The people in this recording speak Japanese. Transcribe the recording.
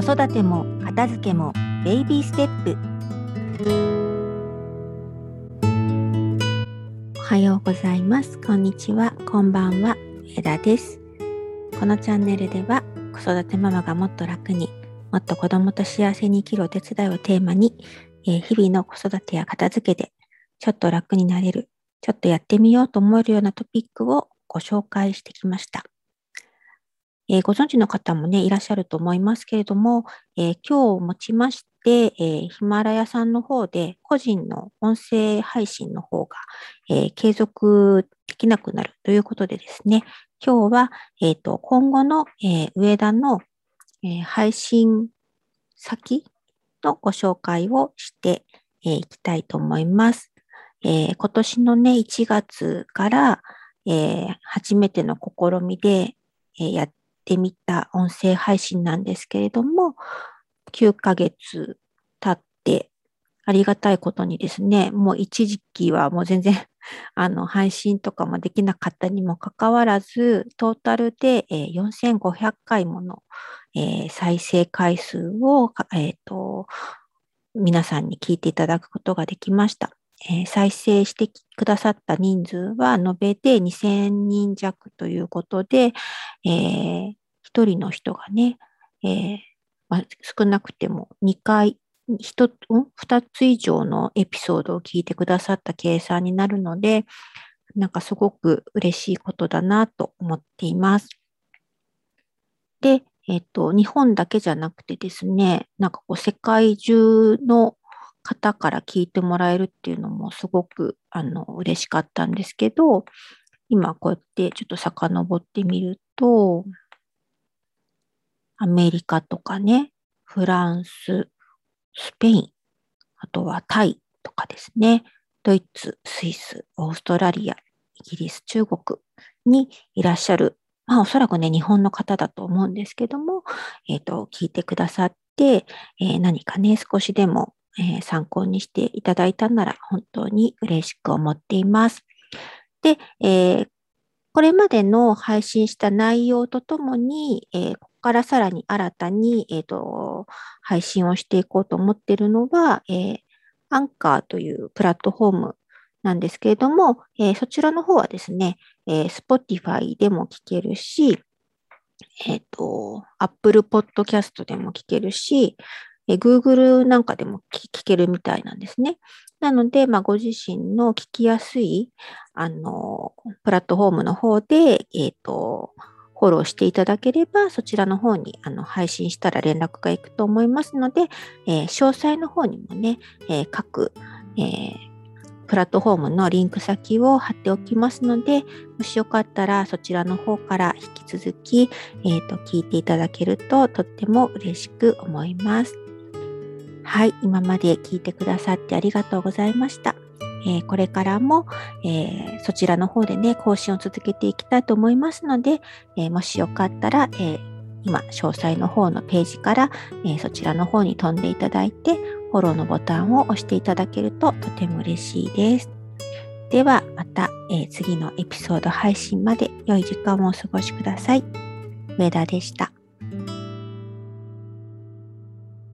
子育ても片付けもベイビーステップ。おはようございます。こんにちは。こんばんは。枝です。このチャンネルでは子育てママがもっと楽にもっと子供と幸せに生きるお手伝いをテーマに、えー、日々の子育てや片付けでちょっと楽になれるちょっとやってみようと思えるようなトピックをご紹介してきました。えー、ご存知の方もね、いらっしゃると思いますけれども、えー、今日をもちまして、えー、ヒマラヤさんの方で個人の音声配信の方が、え継続できなくなるということでですね、今日は、えーと、今後の、え上田の、え配信先のご紹介をしてい、きたいと思います。え今年のね、1月から、え初めての試みで、えやっってみた音声配信なんですけれども、9ヶ月経って、ありがたいことにですね、もう一時期はもう全然 あの、配信とかもできなかったにもかかわらず、トータルで、え、4500回もの、え、再生回数を、えっ、ー、と、皆さんに聞いていただくことができました。えー、再生してくださった人数は延べて2000人弱ということで、えー、1人の人がね、えーまあ、少なくても2回、1、2つ以上のエピソードを聞いてくださった計算になるので、なんかすごく嬉しいことだなと思っています。で、えっ、と、日本だけじゃなくてですね、なんかこう世界中の方から聞いてもらえるっていうのもすごくあの嬉しかったんですけど、今こうやってちょっと遡ってみると、アメリカとかね、フランス、スペイン、あとはタイとかですね、ドイツ、スイス、オーストラリア、イギリス、中国にいらっしゃる、まあおそらくね、日本の方だと思うんですけども、えっ、ー、と、聞いてくださって、えー、何かね、少しでもえー、参考にしていただいたなら本当に嬉しく思っています。で、えー、これまでの配信した内容とともに、えー、ここからさらに新たに、えーと、配信をしていこうと思っているのは、えー、アンカーというプラットフォームなんですけれども、えー、そちらの方はですね、えー、Spotify でも聞けるし、えっ、ー、と、Apple Podcast でも聞けるし、え Google なんかでも聞けるみたいなんですね。なので、まあ、ご自身の聞きやすい、あの、プラットフォームの方で、えっ、ー、と、フォローしていただければ、そちらの方にあの配信したら連絡がいくと思いますので、えー、詳細の方にもね、えー、各、えー、プラットフォームのリンク先を貼っておきますので、もしよかったらそちらの方から引き続き、えーと聞いていただけるととっても嬉しく思います。はい、今まで聞いてくださってありがとうございました。えー、これからも、えー、そちらの方でね、更新を続けていきたいと思いますので、え、もしよかったら、え今、詳細の方のページから、えそちらの方に飛んでいただいて、フォローのボタンを押していただけるととても嬉しいです。では、また、え次のエピソード配信まで良い時間をお過ごしください。上田でした。